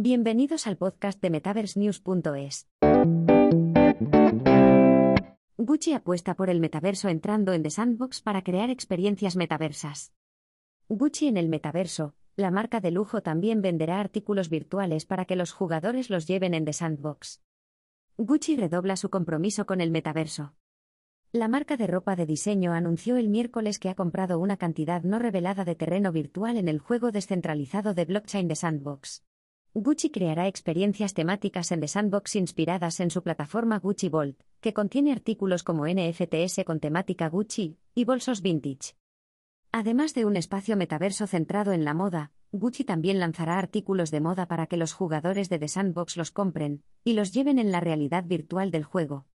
Bienvenidos al podcast de MetaverseNews.es. Gucci apuesta por el metaverso entrando en The Sandbox para crear experiencias metaversas. Gucci en el metaverso, la marca de lujo también venderá artículos virtuales para que los jugadores los lleven en The Sandbox. Gucci redobla su compromiso con el metaverso. La marca de ropa de diseño anunció el miércoles que ha comprado una cantidad no revelada de terreno virtual en el juego descentralizado de blockchain de Sandbox. Gucci creará experiencias temáticas en The Sandbox inspiradas en su plataforma Gucci Vault, que contiene artículos como NFTs con temática Gucci y bolsos vintage. Además de un espacio metaverso centrado en la moda, Gucci también lanzará artículos de moda para que los jugadores de The Sandbox los compren y los lleven en la realidad virtual del juego.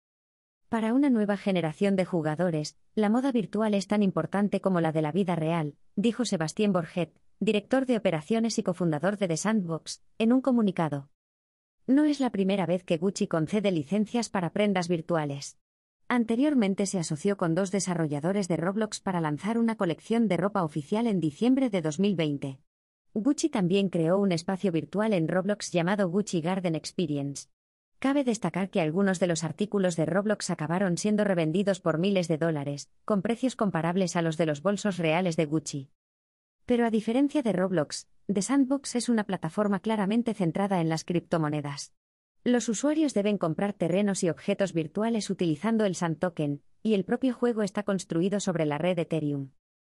Para una nueva generación de jugadores, la moda virtual es tan importante como la de la vida real, dijo Sebastián Borget, director de operaciones y cofundador de The Sandbox, en un comunicado. No es la primera vez que Gucci concede licencias para prendas virtuales. Anteriormente se asoció con dos desarrolladores de Roblox para lanzar una colección de ropa oficial en diciembre de 2020. Gucci también creó un espacio virtual en Roblox llamado Gucci Garden Experience. Cabe destacar que algunos de los artículos de Roblox acabaron siendo revendidos por miles de dólares, con precios comparables a los de los bolsos reales de Gucci. Pero a diferencia de Roblox, The Sandbox es una plataforma claramente centrada en las criptomonedas. Los usuarios deben comprar terrenos y objetos virtuales utilizando el Sand Token, y el propio juego está construido sobre la red Ethereum.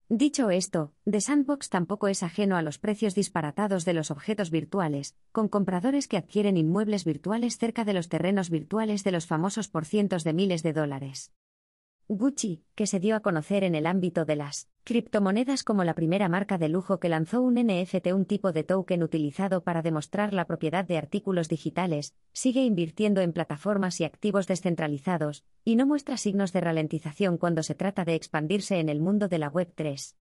Dicho esto, The Sandbox tampoco es ajeno a los precios disparatados de los objetos virtuales, con compradores que adquieren inmuebles virtuales cerca de los terrenos virtuales de los famosos por cientos de miles de dólares. Gucci, que se dio a conocer en el ámbito de las criptomonedas como la primera marca de lujo que lanzó un NFT, un tipo de token utilizado para demostrar la propiedad de artículos digitales, sigue invirtiendo en plataformas y activos descentralizados, y no muestra signos de ralentización cuando se trata de expandirse en el mundo de la Web 3.